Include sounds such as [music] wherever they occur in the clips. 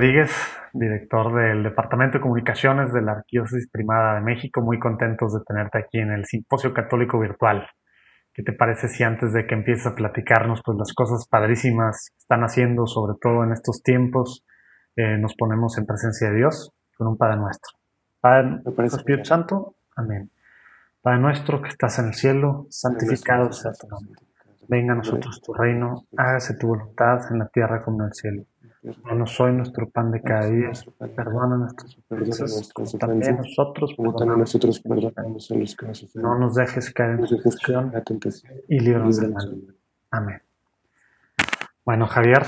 Rodríguez, director del Departamento de Comunicaciones de la Arquidiócesis Primada de México. Muy contentos de tenerte aquí en el Simposio Católico Virtual. ¿Qué te parece si antes de que empieces a platicarnos pues, las cosas padrísimas que están haciendo, sobre todo en estos tiempos, eh, nos ponemos en presencia de Dios con un Padre Nuestro? Padre, Espíritu Santo, amén. Padre nuestro que estás en el cielo, santificado sea tu nombre. Venga a nosotros tu reino, hágase tu voluntad en la tierra como en el cielo. Danos hoy nuestro pan de cada día, perdona nuestras ofensas, también nosotros nosotros perdonamos a los que nos ofenden. No nos dejes caer en tentación y líbranos del mal. Amén. Bueno, Javier,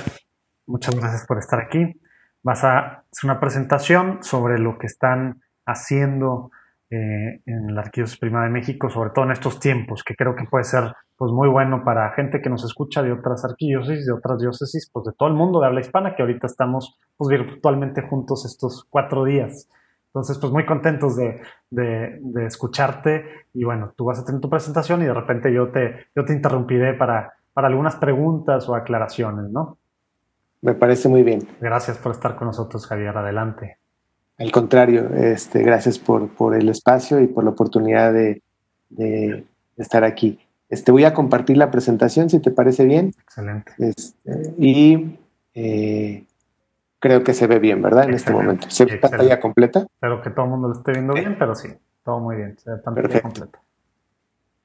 muchas gracias por estar aquí. Vas a hacer una presentación sobre lo que están haciendo eh, en la Arquidiócesis Prima de México, sobre todo en estos tiempos, que creo que puede ser pues muy bueno para gente que nos escucha de otras arquidiócesis, de otras diócesis, pues de todo el mundo de habla hispana, que ahorita estamos pues virtualmente juntos estos cuatro días. Entonces, pues muy contentos de, de, escucharte y bueno, tú vas a tener tu presentación y de repente yo te, yo te interrumpiré para, para algunas preguntas o aclaraciones, ¿no? Me parece muy bien. Gracias por estar con nosotros, Javier. Adelante. Al contrario, este, gracias por, por el espacio y por la oportunidad de, de, estar aquí. Este, voy a compartir la presentación, si te parece bien. Excelente. Este, y eh, creo que se ve bien, ¿verdad? En este momento. ¿Se ve pantalla completa? Espero que todo el mundo lo esté viendo bien, pero sí, todo muy bien. Se ve pantalla Perfecto. completa.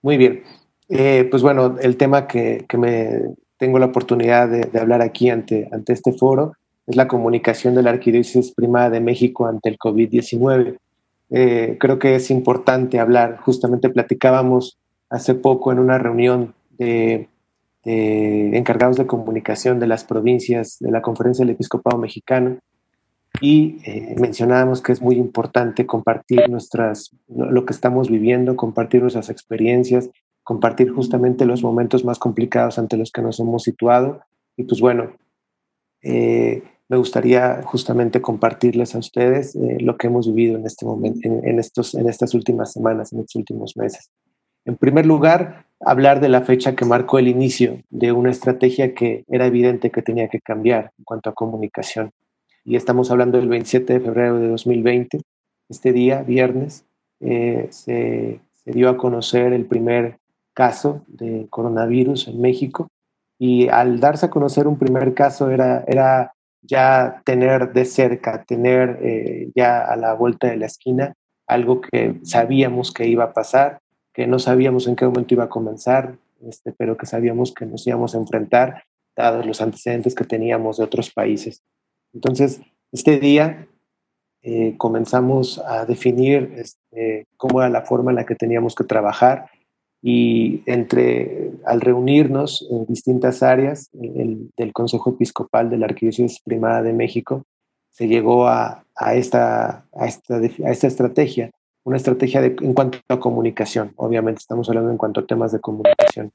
Muy bien. Eh, pues bueno, el tema que, que, me tengo la oportunidad de, de hablar aquí ante, ante este foro es la comunicación de la Arquidiócesis Primada de México ante el COVID-19. Eh, creo que es importante hablar, justamente platicábamos hace poco en una reunión de, encargados de comunicación de las provincias de la Conferencia del Episcopado Mexicano y eh, mencionábamos que es muy importante compartir nuestras, lo que estamos viviendo, compartir nuestras experiencias, compartir justamente los momentos más complicados ante los que nos hemos situado. Y pues bueno, eh, me gustaría justamente compartirles a ustedes eh, lo que hemos vivido en este momento, en, estos, en estas últimas semanas, en estos últimos meses. En primer lugar, hablar de la fecha que marcó el inicio de una estrategia que era evidente que tenía que cambiar en cuanto a comunicación. Y estamos hablando del 27 de febrero de 2020. Este día, viernes, eh, se, dio a conocer el primer caso de coronavirus en México y al darse a conocer un primer caso era, era ya tener de cerca, tener eh, ya a la vuelta de la esquina algo que sabíamos que iba a pasar, que no sabíamos en qué momento iba a comenzar, este, pero que sabíamos que nos íbamos a enfrentar, dados los antecedentes que teníamos de otros países. Entonces, este día eh, comenzamos a definir este, cómo era la forma en la que teníamos que trabajar y entre, al reunirnos en distintas áreas del Consejo Episcopal de la Arquidiócesis Primada de México, se llegó a, esta, a, esta, a esta estrategia, una estrategia en cuanto a comunicación, obviamente estamos hablando en cuanto a temas de comunicación,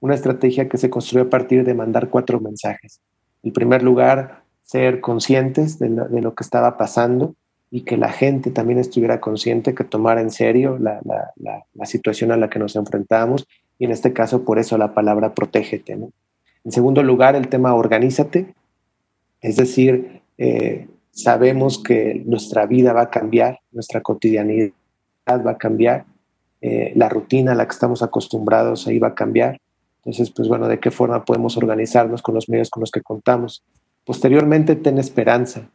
una estrategia que se construyó a partir de mandar cuatro mensajes. En primer lugar, ser conscientes de lo, de lo que estaba pasando, y que la gente también estuviera consciente, que tomara en serio la, la, la, situación a la que nos enfrentamos y en este caso por eso la palabra protégete. ¿no? En segundo lugar, el tema organízate, es decir, eh, sabemos que nuestra vida va a cambiar, nuestra cotidianidad va a cambiar, eh, la rutina a la que estamos acostumbrados ahí va a cambiar. Entonces, pues bueno, ¿de qué forma podemos organizarnos con los medios con los que contamos? Posteriormente, ten esperanza.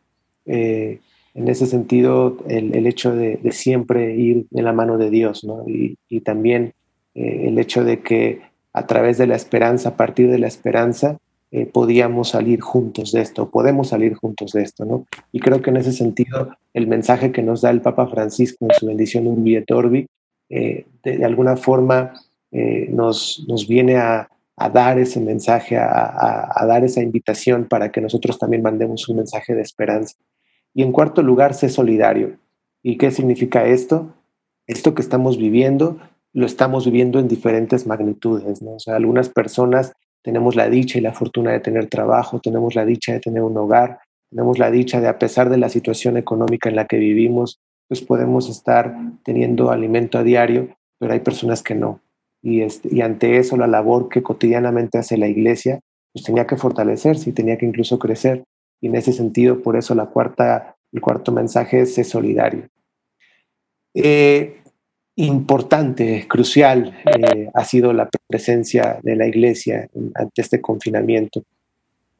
Eh, en ese sentido el, hecho de, siempre ir de la mano de Dios, ¿no? Y, y también eh, el hecho de que a través de la esperanza, a partir de la esperanza, eh, podíamos salir juntos de esto, podemos salir juntos de esto, ¿no? Y creo que en ese sentido el mensaje que nos da el Papa Francisco en su bendición Urbi et Orbi, eh, de, de, alguna forma eh, nos, nos viene a, a dar ese mensaje, a, a, a dar esa invitación para que nosotros también mandemos un mensaje de esperanza. Y en cuarto lugar, sé solidario. ¿Y qué significa esto? Esto que estamos viviendo, lo estamos viviendo en diferentes magnitudes. ¿no? O sea, algunas personas tenemos la dicha y la fortuna de tener trabajo, tenemos la dicha de tener un hogar, tenemos la dicha de, a pesar de la situación económica en la que vivimos, pues podemos estar teniendo alimento a diario, pero hay personas que no. Y, este, y ante eso, la labor que cotidianamente hace la iglesia, pues tenía que fortalecerse y tenía que incluso crecer. y en ese sentido, por eso la cuarta, el cuarto mensaje es ser solidario. Eh, importante, crucial, eh, ha sido la presencia de la iglesia ante este confinamiento.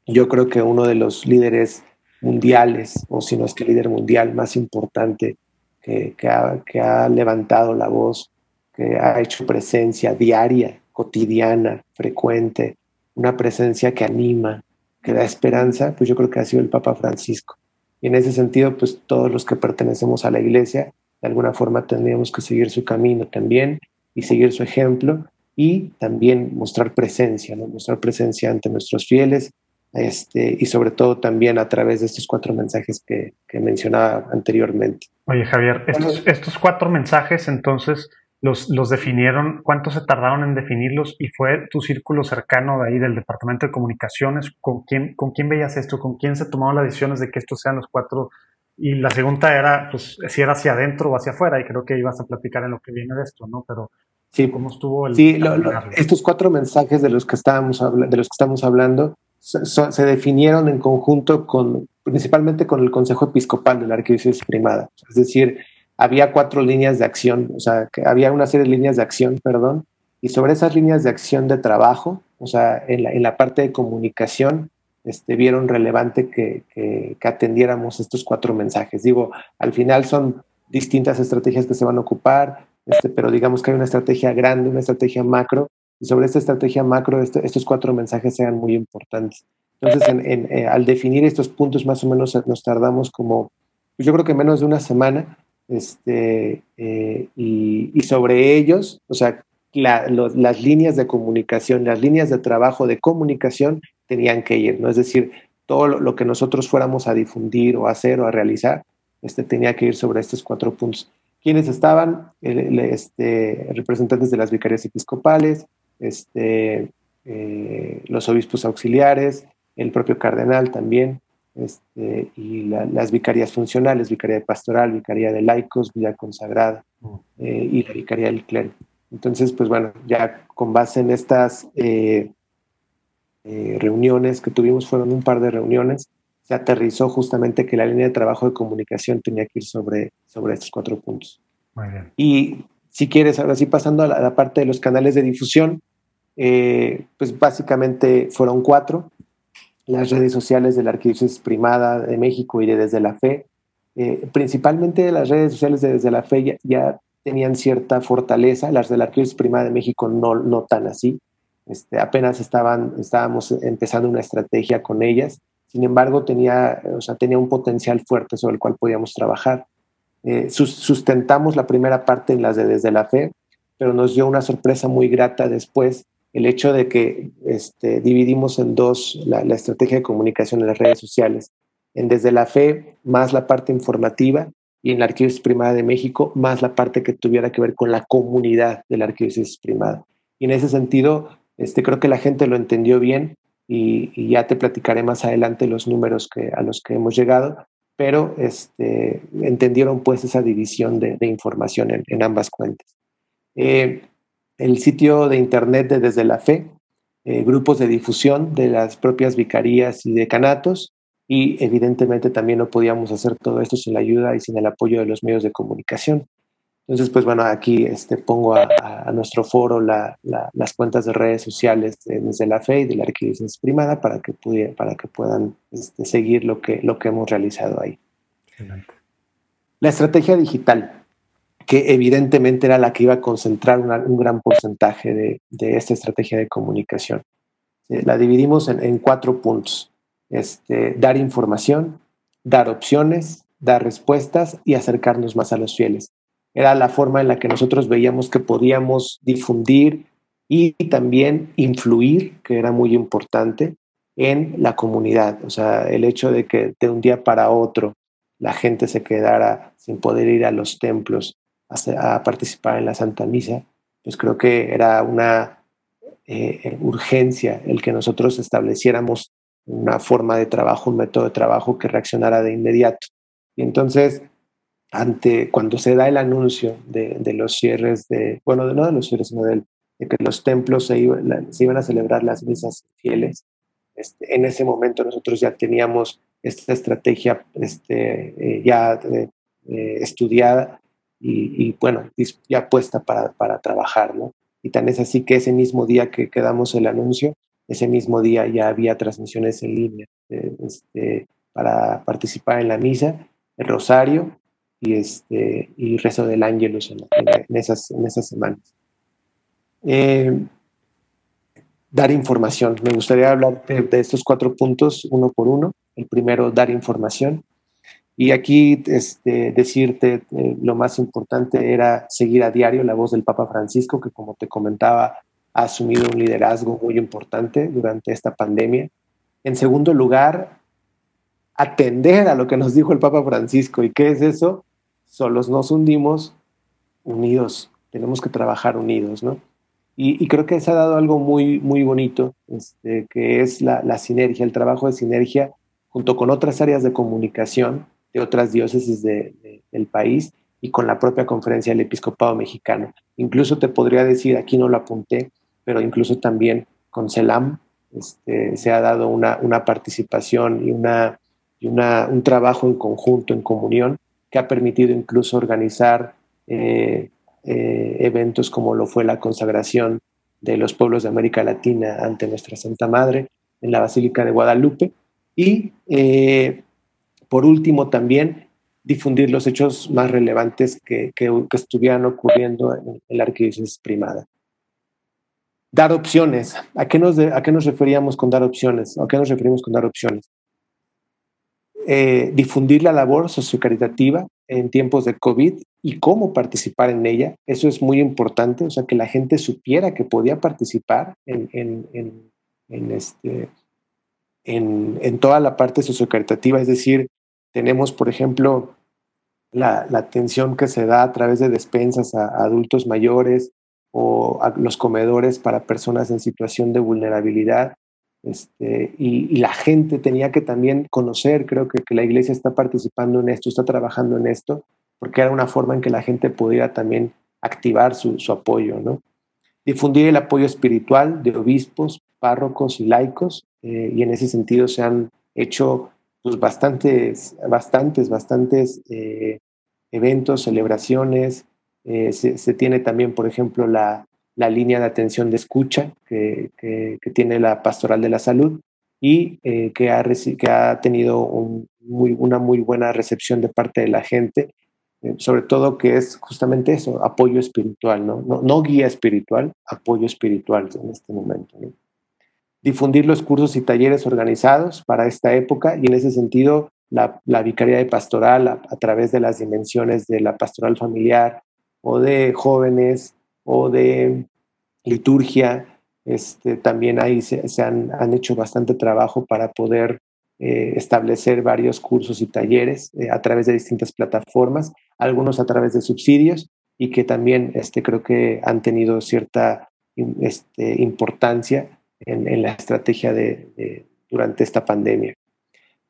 Yo creo que uno de los líderes mundiales, o si no es que líder mundial más importante que, que ha levantado la voz, que ha hecho presencia diaria, cotidiana, frecuente, una presencia que anima, que da esperanza, pues yo creo que ha sido el Papa Francisco. Y en ese sentido, pues todos los que pertenecemos a la iglesia, de alguna forma tendríamos que seguir su camino también y seguir su ejemplo y también mostrar presencia, ¿no? mostrar presencia ante nuestros fieles este, y sobre todo también a través de estos cuatro mensajes que, que mencionaba anteriormente. Oye Javier, estos, estos cuatro mensajes entonces los, los definieron, cuánto se tardaron en definirlos y fue tu círculo cercano de ahí del Departamento de Comunicaciones, ¿con quién, con quién veías esto? ¿Con quién se tomaron las decisiones de que estos sean los cuatro? Y la segunda era, pues, si era hacia adentro o hacia afuera, y creo que ibas a platicar en lo que viene de esto, ¿no? Pero sí, ¿cómo estuvo el... Sí, estos cuatro mensajes de los que estábamos, de los que estamos hablando se, definieron en conjunto con, principalmente con el Consejo Episcopal de la Arquidiócesis Primada, es decir, había cuatro líneas de acción, o sea, que había una serie de líneas de acción, perdón, y sobre esas líneas de acción de trabajo, o sea, en la, en la parte de comunicación, este, vieron relevante que, que, atendiéramos estos cuatro mensajes. Digo, al final son distintas estrategias que se van a ocupar, este, pero digamos que hay una estrategia grande, una estrategia macro, y sobre esta estrategia macro este, estos cuatro mensajes sean muy importantes. Entonces, en, eh, al definir estos puntos, más o menos nos tardamos como, yo creo que menos de una semana este, eh, y, sobre ellos, o sea, las líneas de comunicación, las líneas de trabajo de comunicación tenían que ir, ¿no? Es decir, todo lo, que nosotros fuéramos a difundir o a hacer o a realizar, este, tenía que ir sobre estos cuatro puntos. ¿Quiénes estaban? este, representantes de las vicarias episcopales, este, eh, los obispos auxiliares, el propio cardenal también, este, y las vicarías funcionales, vicaría de pastoral, vicaría de laicos, vida consagrada mm. eh, y la vicaría del clero. Entonces, pues bueno, ya con base en estas eh, eh, reuniones que tuvimos, fueron un par de reuniones, se aterrizó justamente que la línea de trabajo de comunicación tenía que ir sobre, sobre estos cuatro puntos. Muy bien. Y si quieres, ahora sí pasando a la, parte de los canales de difusión, pues básicamente fueron cuatro las redes sociales de la Arquidiócesis Primada de México y de Desde la Fe. Eh, principalmente las redes sociales de Desde la Fe ya, tenían cierta fortaleza, las de la Arquidiócesis Primada de México no, no tan así. Este, apenas estaban, estábamos empezando una estrategia con ellas, sin embargo tenía, o sea, tenía un potencial fuerte sobre el cual podíamos trabajar. Eh, sustentamos la primera parte en las de Desde la Fe, pero nos dio una sorpresa muy grata después el hecho de que este, dividimos en dos la, estrategia de comunicación en las redes sociales, en desde la fe más la parte informativa y en la Arquidiócesis Primada de México más la parte que tuviera que ver con la comunidad de la Arquidiócesis Primada. Y en ese sentido, este, creo que la gente lo entendió bien y, ya te platicaré más adelante los números que, a los que hemos llegado, pero este, entendieron pues esa división de, información en, ambas cuentas. Eh, el sitio de internet de Desde la Fe, eh, grupos de difusión de las propias vicarías y decanatos, y evidentemente también no podíamos hacer todo esto sin la ayuda y sin el apoyo de los medios de comunicación. Entonces, pues bueno, aquí este, pongo a, nuestro foro las cuentas de redes sociales de, desde la fe y de la arquidiócesis primada para que, para que puedan este, seguir lo que, lo que hemos realizado ahí. La estrategia digital que evidentemente era la que iba a concentrar un gran porcentaje de, esta estrategia de comunicación. Eh, la dividimos en, cuatro puntos. Este, dar información, dar opciones, dar respuestas y acercarnos más a los fieles. Era la forma en la que nosotros veíamos que podíamos difundir y también influir, que era muy importante, en la comunidad. O sea, el hecho de que de un día para otro la gente se quedara sin poder ir a los templos, a, participar en la Santa Misa, pues creo que era una eh, urgencia el que nosotros estableciéramos una forma de trabajo, un método de trabajo que reaccionara de inmediato. Y entonces, ante cuando se da el anuncio de, los cierres de, bueno, no de los cierres, sino de, que los templos se, iban a celebrar las misas fieles, este, en ese momento nosotros ya teníamos esta estrategia este, eh, ya eh, estudiada y, bueno, ya puesta para, para trabajar, ¿no? Y tan es así que ese mismo día que quedamos el anuncio, ese mismo día ya había transmisiones en línea este, para participar en la misa, el rosario y, este, y rezo del ángelus en, en, esas, en esas semanas. Eh, dar información. Me gustaría hablar de, estos cuatro puntos uno por uno. El primero, dar información. Y aquí este, decirte eh, lo más importante era seguir a diario la voz del Papa Francisco, que como te comentaba, ha asumido un liderazgo muy importante durante esta pandemia. En segundo lugar, atender a lo que nos dijo el Papa Francisco. ¿Y qué es eso? Solos nos hundimos, unidos. Tenemos que trabajar unidos, ¿no? Y, creo que se ha dado algo muy, muy bonito, este, que es la, sinergia, el trabajo de sinergia junto con otras áreas de comunicación de otras diócesis del país y con la propia conferencia del episcopado mexicano. Incluso te podría decir, aquí no lo apunté, pero incluso también con CELAM este, se ha dado una, una participación y, una, y una, un trabajo en conjunto, en comunión, que ha permitido incluso organizar eh, eh, eventos como lo fue la consagración de los pueblos de América Latina ante nuestra Santa Madre en la Basílica de Guadalupe. Y eh, por último también difundir los hechos más relevantes que, que, estuvieran ocurriendo en, la arquidiócesis primada. Dar opciones. ¿A qué, nos ¿A qué nos referíamos con dar opciones? ¿A qué nos referimos con dar opciones? Eh, difundir la labor sociocaritativa en tiempos de COVID y cómo participar en ella. Eso es muy importante, o sea, que la gente supiera que podía participar en, en, este, en, toda la parte sociocaritativa. Es decir, tenemos, por ejemplo, la, la, atención que se da a través de despensas a, a adultos mayores o a los comedores para personas en situación de vulnerabilidad. Este, y, la gente tenía que también conocer, creo que, que, la iglesia está participando en esto, está trabajando en esto, porque era una forma en que la gente pudiera también activar su, su apoyo, ¿no? Difundir el apoyo espiritual de obispos, párrocos y laicos, eh, y en ese sentido se han hecho pues, bastantes, bastantes, bastantes eh, eventos, celebraciones. Eh, se, se, tiene también, por ejemplo, la, la línea de atención de escucha que, tiene la Pastoral de la Salud y eh, que, ha, que ha tenido una muy buena recepción de parte de la gente, eh, sobre todo que es justamente eso, apoyo espiritual, ¿no? No, guía espiritual, apoyo espiritual en este momento. Difundir los cursos y talleres organizados para esta época y en ese sentido la, la Vicaría de Pastoral a través de las dimensiones de la pastoral familiar o de jóvenes o de liturgia. Este, también ahí se, han, han, hecho bastante trabajo para poder eh, establecer varios cursos y talleres eh, a través de distintas plataformas, algunos a través de subsidios y que también este, creo que han tenido cierta este, importancia en, la estrategia de, durante esta pandemia.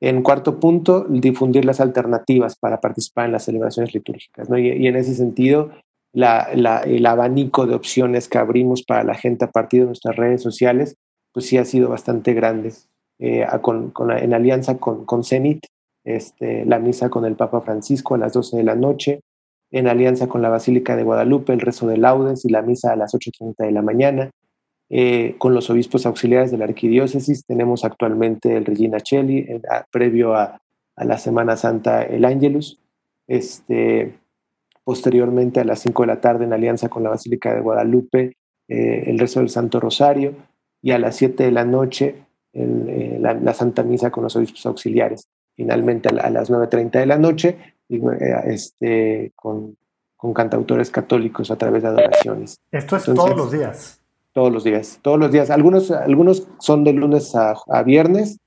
En cuarto punto, difundir las alternativas para participar en las celebraciones litúrgicas. ¿no? y, en ese sentido, el abanico de opciones que abrimos para la gente a partir de nuestras redes sociales, pues sí ha sido bastante grande. Eh, en alianza con, con CENIT, este, la misa con el Papa Francisco a las 12 de la noche, en alianza con la Basílica de Guadalupe, el rezo de laudes y la misa a las 8.30 de la mañana. Eh, con los obispos auxiliares de la arquidiócesis tenemos actualmente el Regina Cheli, previo a, a, la Semana Santa el Ángelus. Este, posteriormente a las 5 de la tarde en alianza con la Basílica de Guadalupe, eh, el rezo del Santo Rosario, y a las 7 de la noche eh, la, Santa Misa con los obispos auxiliares. Finalmente a, las 9.30 de la noche, y, eh, este, con, con, cantautores católicos a través de adoraciones. Esto es todos los días. Todos los días, todos los días. Algunos, algunos son de lunes a, a viernes,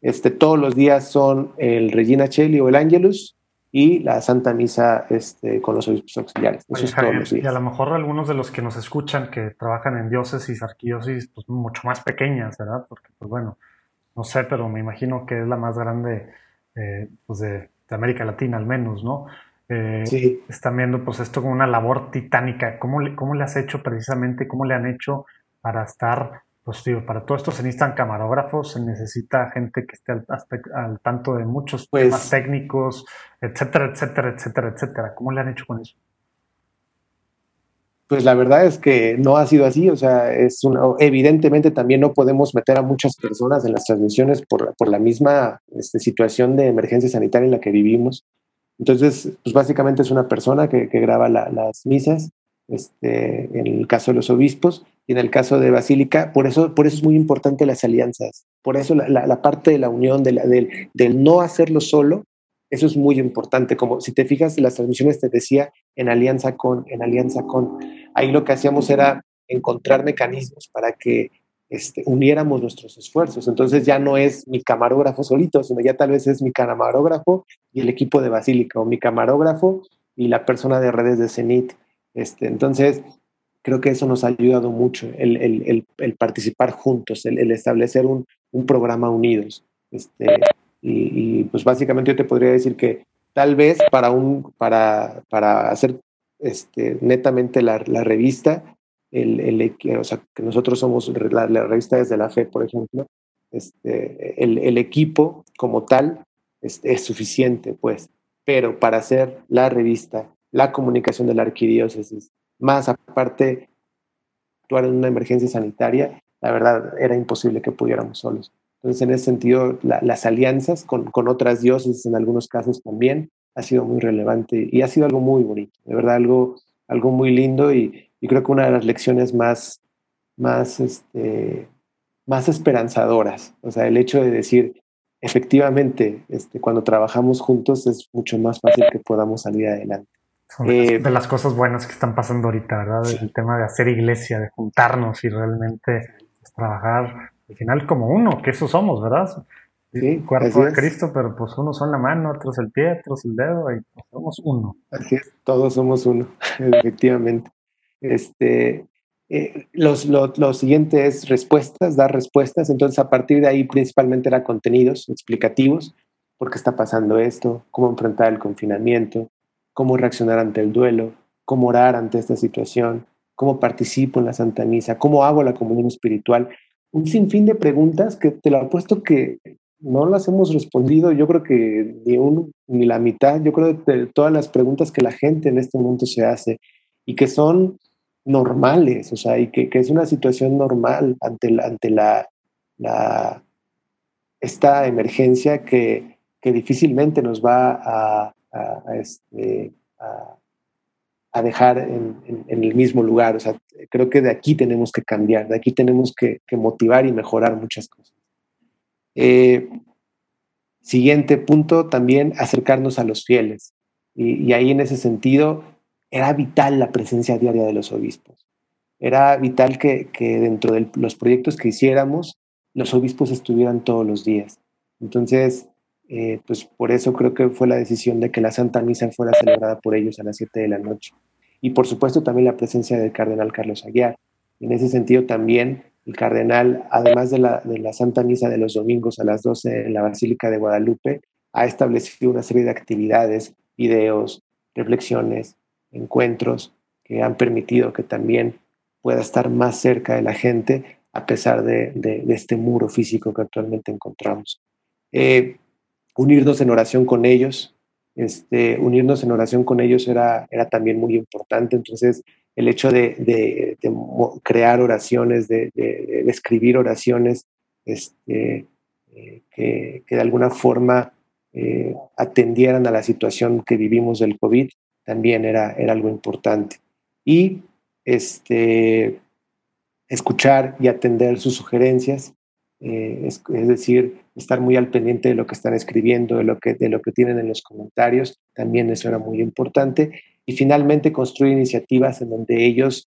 este, todos los días son el Regina Cheli o el Angelus, y la Santa Misa este, con los obispos auxiliares. Y a lo mejor algunos de los que nos escuchan que trabajan en diócesis, arquidiócesis, pues mucho más pequeñas, ¿verdad? Porque, pues bueno, no sé, pero me imagino que es la más grande eh, pues de, América Latina al menos, ¿no? Eh, sí. Están viendo pues esto como una labor titánica. ¿Cómo le, ¿Cómo le has hecho precisamente, cómo le han hecho para estar pues digo, para todo esto se necesitan camarógrafos, se necesita gente que esté al, tanto de muchos pues temas técnicos, etcétera, etcétera, etcétera, etcétera. ¿Cómo le han hecho con eso? Pues la verdad es que no ha sido así, o sea, es evidentemente también no podemos meter a muchas personas en las transmisiones por, por la misma este, situación de emergencia sanitaria en la que vivimos. Entonces, pues básicamente es una persona que, que graba las misas, este, en el caso de los obispos, y en el caso de Basílica, por eso, por eso es muy importante las alianzas, por eso la, parte de la unión, de del, del, no hacerlo solo, eso es muy importante. Como si te fijas, las transmisiones te decía en alianza con, en alianza con. Ahí lo que hacíamos era encontrar mecanismos para que este, uniéramos nuestros esfuerzos. Entonces ya no es mi camarógrafo solito, sino ya tal vez es mi camarógrafo y el equipo de Basílica, o mi camarógrafo y la persona de redes de CENIT. Este, entonces, creo que eso nos ha ayudado mucho, el, participar juntos, el, establecer un, programa unidos. Este, y, pues básicamente yo te podría decir que tal vez para, un, para, para hacer este, netamente la, revista, el, o sea, que nosotros somos la, revista desde la fe, por ejemplo, este, el, equipo como tal es suficiente, pues, pero para hacer la revista, la comunicación de la arquidiócesis, más aparte actuar en una emergencia sanitaria, la verdad era imposible que pudiéramos solos. Entonces, en ese sentido, las alianzas con, con, otras dioses en algunos casos también ha sido muy relevante y ha sido algo muy bonito, de verdad algo, algo muy lindo y, creo que una de las lecciones más, más, este, más esperanzadoras, o sea, el hecho de decir, efectivamente, este, cuando trabajamos juntos es mucho más fácil que podamos salir adelante. Son de las eh, cosas buenas que están pasando ahorita, ¿verdad? El tema de hacer iglesia, de juntarnos y realmente pues, trabajar al final como uno, que eso somos, ¿verdad? Sí, cuerpo de Cristo, pero pues unos son la mano, otros el pie, otros el dedo, y pues, somos uno. Así es, todos somos uno, [laughs] efectivamente. Este, eh, los, lo, lo, siguiente es respuestas, dar respuestas. Entonces, a partir de ahí, principalmente era contenidos explicativos. ¿Por qué está pasando esto? ¿Cómo enfrentar el confinamiento? Cómo reaccionar ante el duelo, cómo orar ante esta situación, cómo participo en la Santa Misa, cómo hago la comunión espiritual. Un sinfín de preguntas que te lo apuesto que no las hemos respondido, yo creo que ni uno ni la mitad, yo creo de todas las preguntas que la gente en este momento se hace y que son normales, o sea, y que, es una situación normal ante la, ante la, la esta emergencia que, que difícilmente nos va a, a, este, a, dejar en, el mismo lugar. O sea, creo que de aquí tenemos que cambiar, de aquí tenemos que, motivar y mejorar muchas cosas. Eh, siguiente punto, también acercarnos a los fieles. Y, ahí en ese sentido era vital la presencia diaria de los obispos. Era vital que dentro de los proyectos que hiciéramos, los obispos estuvieran todos los días. Entonces, eh, pues por eso creo que fue la decisión de que la Santa Misa fuera celebrada por ellos a las 7 de la noche. Y por supuesto también la presencia del cardenal Carlos Aguiar. En ese sentido también el cardenal, además de la, de la Santa Misa de los domingos a las 12 en la Basílica de Guadalupe, ha establecido una serie de actividades, videos, reflexiones, encuentros que han permitido que también pueda estar más cerca de la gente a pesar de, de, este muro físico que actualmente encontramos. Eh, unirnos en oración con ellos. Este, unirnos en oración con ellos era, era también muy importante. Entonces, el hecho de, crear oraciones, de, escribir oraciones, este, eh, que, de alguna forma eh, atendieran a la situación que vivimos del COVID, también era, era algo importante. Y este, escuchar y atender sus sugerencias, eh, es, decir, estar muy al pendiente de lo que están escribiendo, de lo que, de lo que tienen en los comentarios, también eso era muy importante. Y finalmente construir iniciativas en donde ellos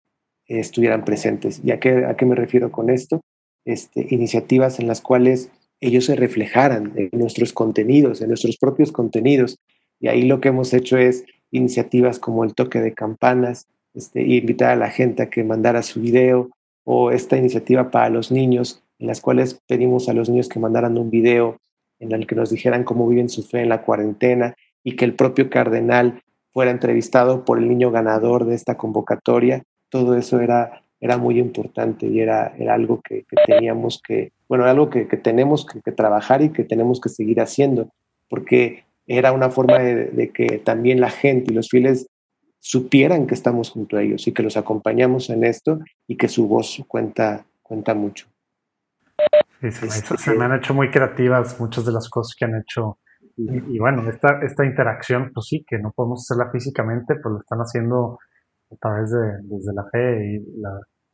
eh, estuvieran presentes. ¿Y a qué, a qué me refiero con esto? Este, iniciativas en las cuales ellos se reflejaran en nuestros contenidos, en nuestros propios contenidos. Y ahí lo que hemos hecho es iniciativas como el toque de campanas, este, invitar a la gente a que mandara su video o esta iniciativa para los niños en las cuales pedimos a los niños que mandaran un video en el que nos dijeran cómo viven su fe en la cuarentena y que el propio cardenal fuera entrevistado por el niño ganador de esta convocatoria. Todo eso era era muy importante y era, era algo que, teníamos que, bueno, algo que, tenemos que, trabajar y que tenemos que seguir haciendo, porque era una forma de, que también la gente y los fieles supieran que estamos junto a ellos y que los acompañamos en esto y que su voz cuenta, cuenta mucho. Sí, se, me han hecho muy creativas muchas de las cosas que han hecho. Y, bueno, esta, esta interacción, pues sí, que no podemos hacerla físicamente, pues lo están haciendo a través de desde la fe y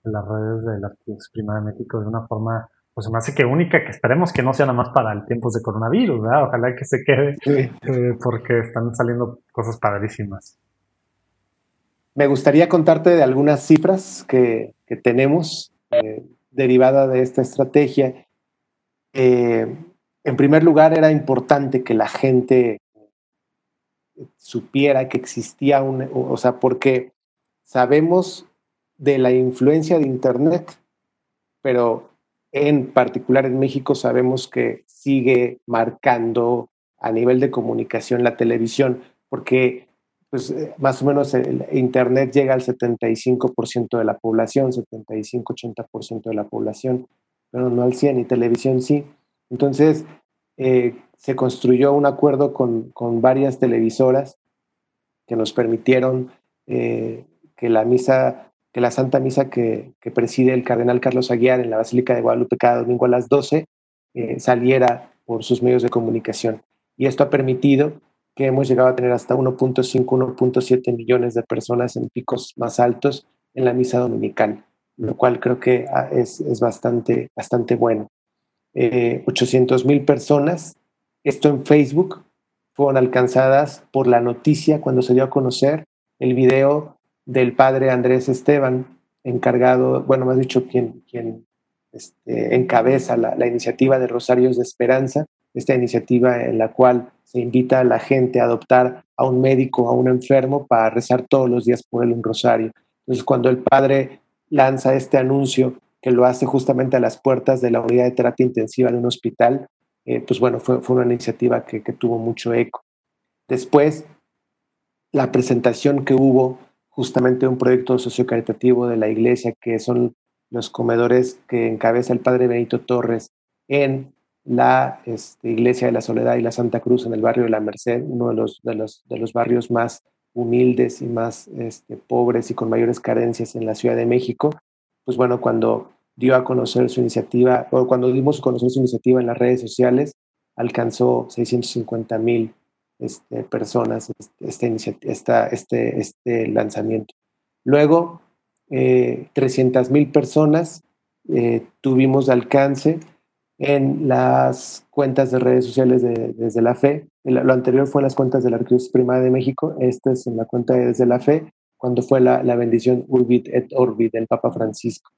las redes de la Prima de México de una forma, pues me hace que única, que esperemos que no sea nada más para el tiempos de coronavirus, ¿verdad? Ojalá que se quede, eh, porque están saliendo cosas padrísimas. Me gustaría contarte de algunas cifras que, que tenemos eh, derivada de esta estrategia. Eh, en primer lugar, era importante que la gente supiera que existía un, o sea, porque sabemos de la influencia de Internet, pero en particular en México sabemos que sigue marcando a nivel de comunicación la televisión, porque pues eh, más o menos el Internet llega al 75% de la población, 75-80% de la población, pero no al 100% y televisión sí. Entonces, eh, se construyó un acuerdo con, varias televisoras que nos permitieron eh, que la misa, que la Santa Misa que, preside el cardenal Carlos Aguiar en la Basílica de Guadalupe cada domingo a las 12 saliera por sus medios de comunicación. Y esto ha permitido que hemos llegado a tener hasta 1.5, 1.7 millones de personas en picos más altos en la misa dominical, lo cual creo que ah, es, es bastante, bastante bueno. 800 eh, mil personas, esto en Facebook, fueron alcanzadas por la noticia cuando se dio a conocer el video del padre Andrés Esteban, encargado, bueno, más dicho, quien, quien este, encabeza la, la iniciativa de Rosarios de Esperanza, esta iniciativa en la cual se invita a la gente a adoptar a un médico, a un enfermo, para rezar todos los días por él un rosario. Entonces, cuando el padre lanza este anuncio, que lo hace justamente a las puertas de la unidad de terapia intensiva de un hospital, eh, pues bueno, fue, fue una iniciativa que, que, tuvo mucho eco. Después, la presentación que hubo justamente de un proyecto sociocaritativo de la iglesia, que son los comedores que encabeza el padre Benito Torres en la este, Iglesia de la Soledad y la Santa Cruz en el barrio de la Merced, uno de los, de los, de los barrios más humildes y más este, pobres y con mayores carencias en la Ciudad de México, pues bueno, cuando dio a conocer su iniciativa, o cuando dimos a conocer su iniciativa en las redes sociales, alcanzó 650 mil este, personas este, esta, este, este lanzamiento. Luego, eh, 300 mil personas eh, tuvimos alcance en las cuentas de redes sociales de, desde la fe. Lo anterior fue en las cuentas de la Arquidiócesis Primada de México, esta es en la cuenta de desde la fe, cuando fue la, la bendición Urbit et Orbit del Papa Francisco.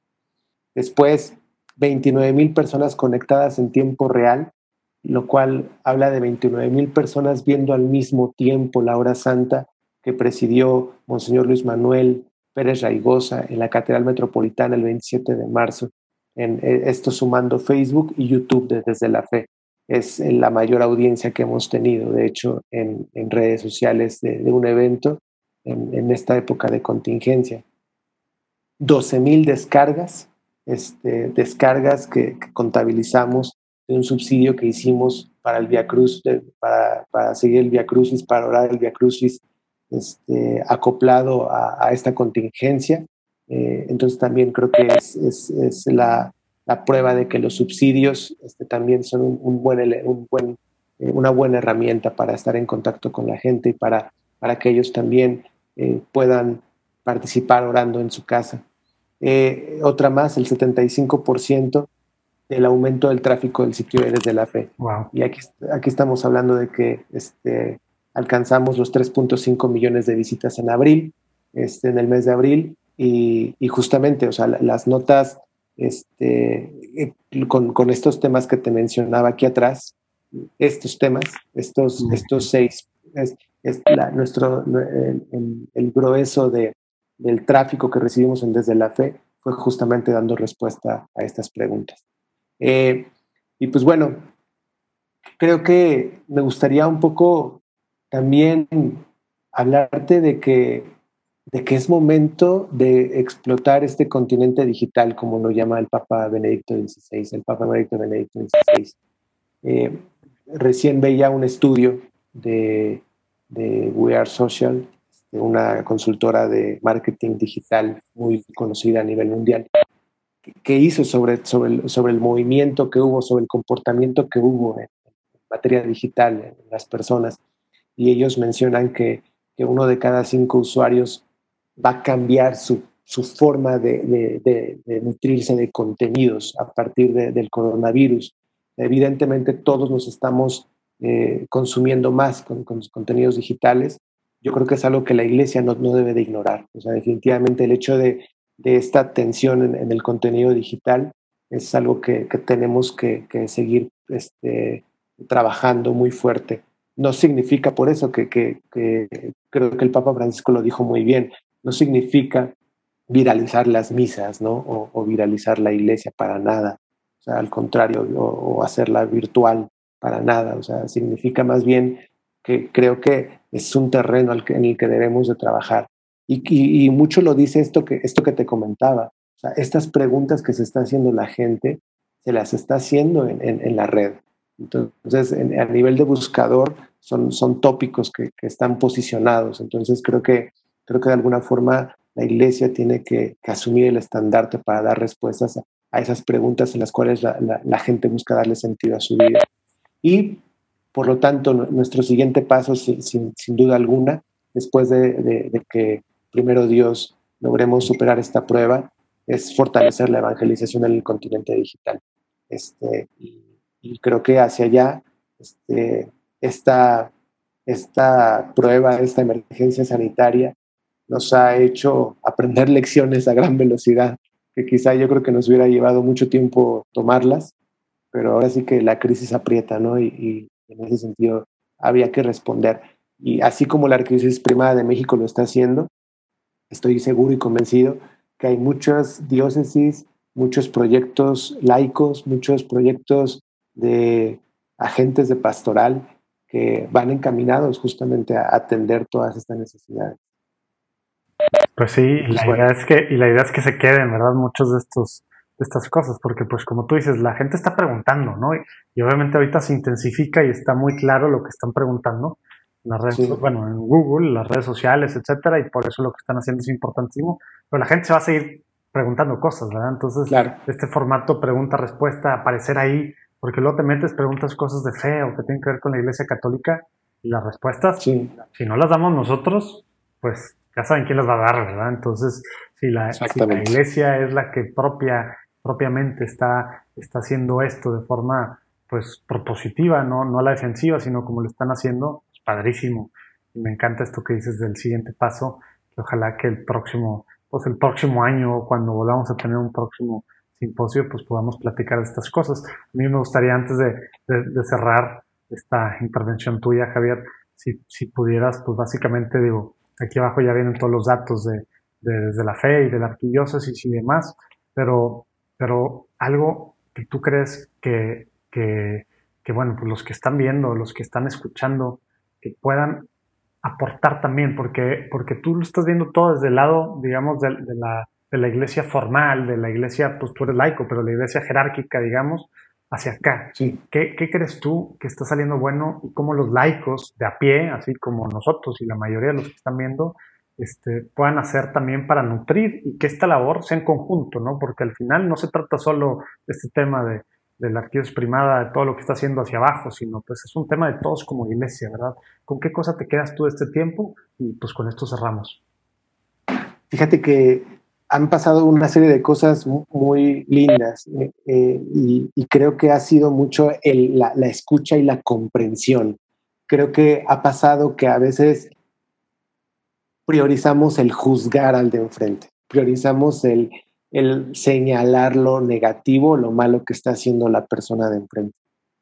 Después, 29 mil personas conectadas en tiempo real, lo cual habla de 29 mil personas viendo al mismo tiempo la hora santa que presidió Monseñor Luis Manuel Pérez Raigosa en la Catedral Metropolitana el 27 de marzo en eh, esto sumando Facebook y YouTube desde la fe. Es la mayor audiencia que hemos tenido, de hecho, en, redes sociales de, un evento en, esta época de contingencia. 12.000 descargas, este, descargas que, contabilizamos de un subsidio que hicimos para el Via Cruz, para, para, seguir el Via Crucis, para orar el Via Crucis, este, acoplado a, esta contingencia. Eh, entonces también creo que es, es, la, la, prueba de que los subsidios este, también son un, buen, un buen, eh, una buena herramienta para estar en contacto con la gente y para, para que ellos también eh, puedan participar orando en su casa. otra más, el 75% del aumento del tráfico del sitio desde la fe. Y aquí, aquí estamos hablando de que este, alcanzamos los 3.5 millones de visitas en abril, este, en el mes de abril, y, justamente, o sea, las notas este, eh, con, estos temas que te mencionaba aquí atrás, estos temas, estos, estos seis, es, nuestro, el, grueso de, del tráfico que recibimos en Desde la Fe fue justamente dando respuesta a estas preguntas. Eh, y pues bueno, creo que me gustaría un poco también hablarte de que de que es momento de explotar este continente digital, como lo llama el Papa Benedicto XVI, el Papa Benedicto XVI. Eh, recién veía un estudio de, de We Are Social, de una consultora de marketing digital muy conocida a nivel mundial, que hizo sobre, sobre el movimiento que hubo, sobre el comportamiento que hubo en materia digital en las personas. Y ellos mencionan que, que uno de cada cinco usuarios va a cambiar su, su forma de, nutrirse de contenidos a partir del coronavirus. Evidentemente todos nos estamos eh, consumiendo más con, con, contenidos digitales. Yo creo que es algo que la iglesia no, no debe de ignorar. O sea, definitivamente el hecho de, esta tensión en, en, el contenido digital es algo que, que tenemos que, que seguir este, trabajando muy fuerte. No significa por eso que, que, que, creo que el Papa Francisco lo dijo muy bien, no significa viralizar las misas, ¿no? O, viralizar la iglesia para nada. O sea, al contrario, o, hacerla virtual para nada. O sea, significa más bien que creo que es un terreno en el que debemos de trabajar. Y, mucho lo dice esto que, esto que te comentaba. O sea, estas preguntas que se está haciendo la gente, se las está haciendo en, la red. Entonces, en, a nivel de buscador, son, son tópicos que, están posicionados. Entonces, creo que, creo que de alguna forma la iglesia tiene que, asumir el estandarte para dar respuestas a, esas preguntas en las cuales la, gente busca darle sentido a su vida. Y, por lo tanto, nuestro siguiente paso, sin, sin, duda alguna, después de, de, de, que primero Dios logremos superar esta prueba, es fortalecer la evangelización en el continente digital. Este, y, y creo que hacia allá este, esta, esta prueba, esta emergencia sanitaria nos ha hecho aprender lecciones a gran velocidad, que quizá yo creo que nos hubiera llevado mucho tiempo tomarlas, pero ahora sí que la crisis aprieta, ¿no? Y, en ese sentido había que responder. Y así como la crisis primada de México lo está haciendo, estoy seguro y convencido que hay muchas diócesis, muchos proyectos laicos, muchos proyectos de agentes de pastoral que van encaminados justamente a atender todas estas necesidades. Pues sí, y la, idea es que, y la idea es que se queden, ¿verdad? Muchos de estos de estas cosas, porque pues como tú dices, la gente está preguntando, ¿no? Y, y obviamente ahorita se intensifica y está muy claro lo que están preguntando en las redes, sí. bueno, en Google, las redes sociales, etcétera, y por eso lo que están haciendo es importantísimo, pero la gente se va a seguir preguntando cosas, ¿verdad? Entonces, claro. este formato pregunta-respuesta, aparecer ahí porque luego te metes, preguntas cosas de fe o que tienen que ver con la Iglesia Católica y las respuestas, sí. si no las damos nosotros, pues ya saben quién las va a dar, ¿verdad? Entonces, si la, si la Iglesia es la que propia, propiamente está, está haciendo esto de forma pues propositiva, no, no a la defensiva, sino como lo están haciendo, pues, padrísimo. Y me encanta esto que dices del siguiente paso, que ojalá que el próximo, pues el próximo año, cuando volvamos a tener un próximo simposio, pues podamos platicar de estas cosas. A mí me gustaría, antes de, de, de cerrar esta intervención tuya, Javier, si, si, pudieras, pues básicamente digo, aquí abajo ya vienen todos los datos de, de, la fe y de la arquidiócesis y demás, pero, pero algo que tú crees que, que, que, bueno, pues los que están viendo, los que están escuchando, que puedan aportar también, porque, porque tú lo estás viendo todo desde el lado, digamos, de, de la de la iglesia formal, de la iglesia, pues tú eres laico, pero la iglesia jerárquica, digamos, hacia acá. Sí. ¿Qué, ¿Qué, crees tú que está saliendo bueno y cómo los laicos de a pie, así como nosotros y la mayoría de los que están viendo, este, puedan hacer también para nutrir y que esta labor sea en conjunto, ¿no? Porque al final no se trata solo de este tema de, de la arquidiócesis primada, de todo lo que está haciendo hacia abajo, sino pues es un tema de todos como iglesia, ¿verdad? ¿Con qué cosa te quedas tú de este tiempo? Y pues con esto cerramos. Fíjate que han pasado una serie de cosas muy lindas eh, eh, y, y, creo que ha sido mucho el, la, la, escucha y la comprensión. Creo que ha pasado que a veces priorizamos el juzgar al de enfrente, priorizamos el, el señalar lo negativo, lo malo que está haciendo la persona de enfrente.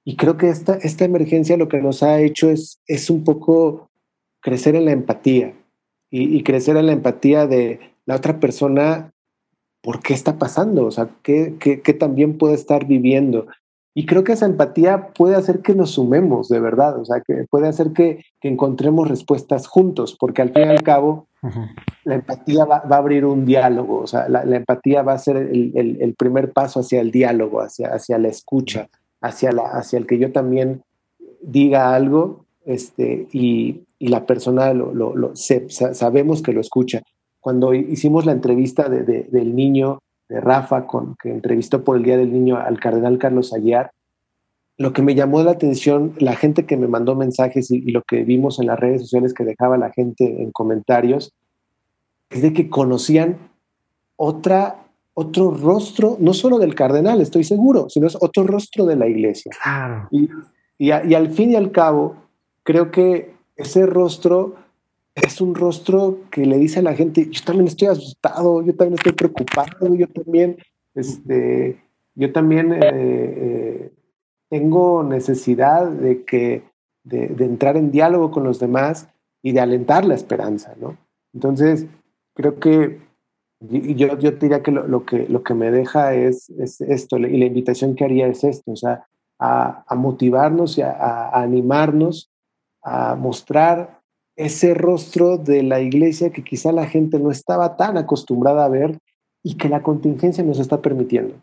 Y creo que esta, esta emergencia lo que nos ha hecho es, es un poco crecer en la empatía y, y crecer en la empatía de, la otra persona, ¿por qué está pasando? O sea, ¿qué, qué, qué también puede estar viviendo? Y creo que esa empatía puede hacer que nos sumemos, de verdad, o sea, que puede hacer que, encontremos respuestas juntos, porque al fin y al cabo la empatía va, a abrir un diálogo, o sea, la, empatía va a ser el, primer paso hacia el diálogo, hacia, hacia la escucha, hacia, la, hacia el que yo también diga algo este, y, la persona lo, lo, sabemos que lo escucha. Cuando hicimos la entrevista del niño de Rafa, con, que entrevistó por el Día del Niño al cardenal Carlos Aguiar, lo que me llamó la atención, la gente que me mandó mensajes y, lo que vimos en las redes sociales que dejaba la gente en comentarios, es de que conocían otra, otro rostro, no solo del cardenal, estoy seguro, sino es otro rostro de la iglesia. Y, y, y al fin y al cabo, creo que ese rostro es un rostro que le dice a la gente, yo también estoy asustado, yo también estoy preocupado, yo también, este, yo también eh, eh, tengo necesidad de, que, de, entrar en diálogo con los demás y de alentar la esperanza, ¿no? Entonces, creo que yo, yo diría que lo, que lo que me deja es, esto, y la invitación que haría es esto, o sea, a, motivarnos y a animarnos, a mostrar ese rostro de la iglesia que quizá la gente no estaba tan acostumbrada a ver y que la contingencia nos está permitiendo.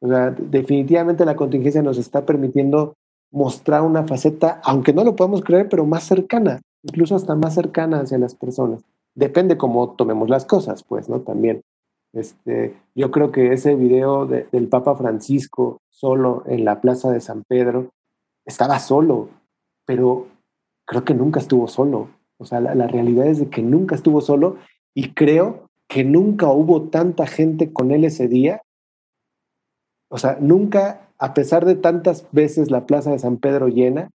O sea, definitivamente la contingencia nos está permitiendo mostrar una faceta, aunque no lo podemos creer, pero más cercana, incluso hasta más cercana hacia las personas. Depende cómo tomemos las cosas, pues, ¿no? También. Este, yo creo que ese video del Papa Francisco solo en la Plaza de San Pedro estaba solo, pero creo que nunca estuvo solo. O sea, la, realidad es de que nunca estuvo solo y creo que nunca hubo tanta gente con él ese día. O sea, nunca, a pesar de tantas veces la Plaza de San Pedro llena,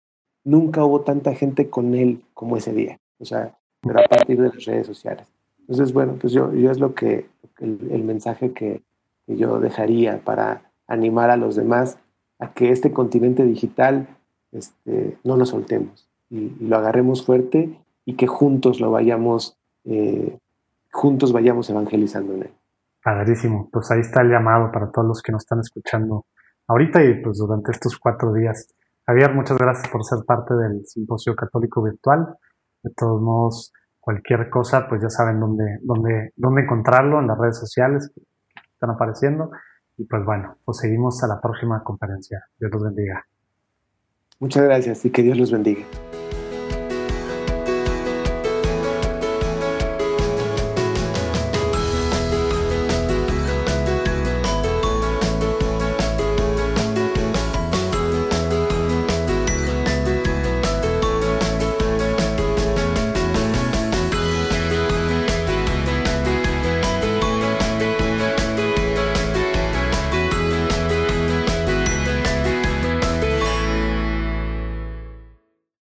nunca hubo tanta gente con él como ese día. O sea, pero a partir de las redes sociales. Entonces, bueno, pues yo, yo es lo que, el, mensaje que, yo dejaría para animar a los demás a que este continente digital este, no lo soltemos y, lo agarremos fuerte y que juntos lo vayamos, eh, juntos vayamos evangelizando en él. Padrísimo, pues ahí está el llamado para todos los que nos están escuchando ahorita y pues durante estos cuatro días. Javier, muchas gracias por ser parte del Simposio Católico Virtual. De todos modos, cualquier cosa, pues ya saben dónde, dónde, dónde encontrarlo en las redes sociales que están apareciendo. Y pues bueno, pues seguimos a la próxima conferencia. Dios los bendiga. Muchas gracias y que Dios los bendiga.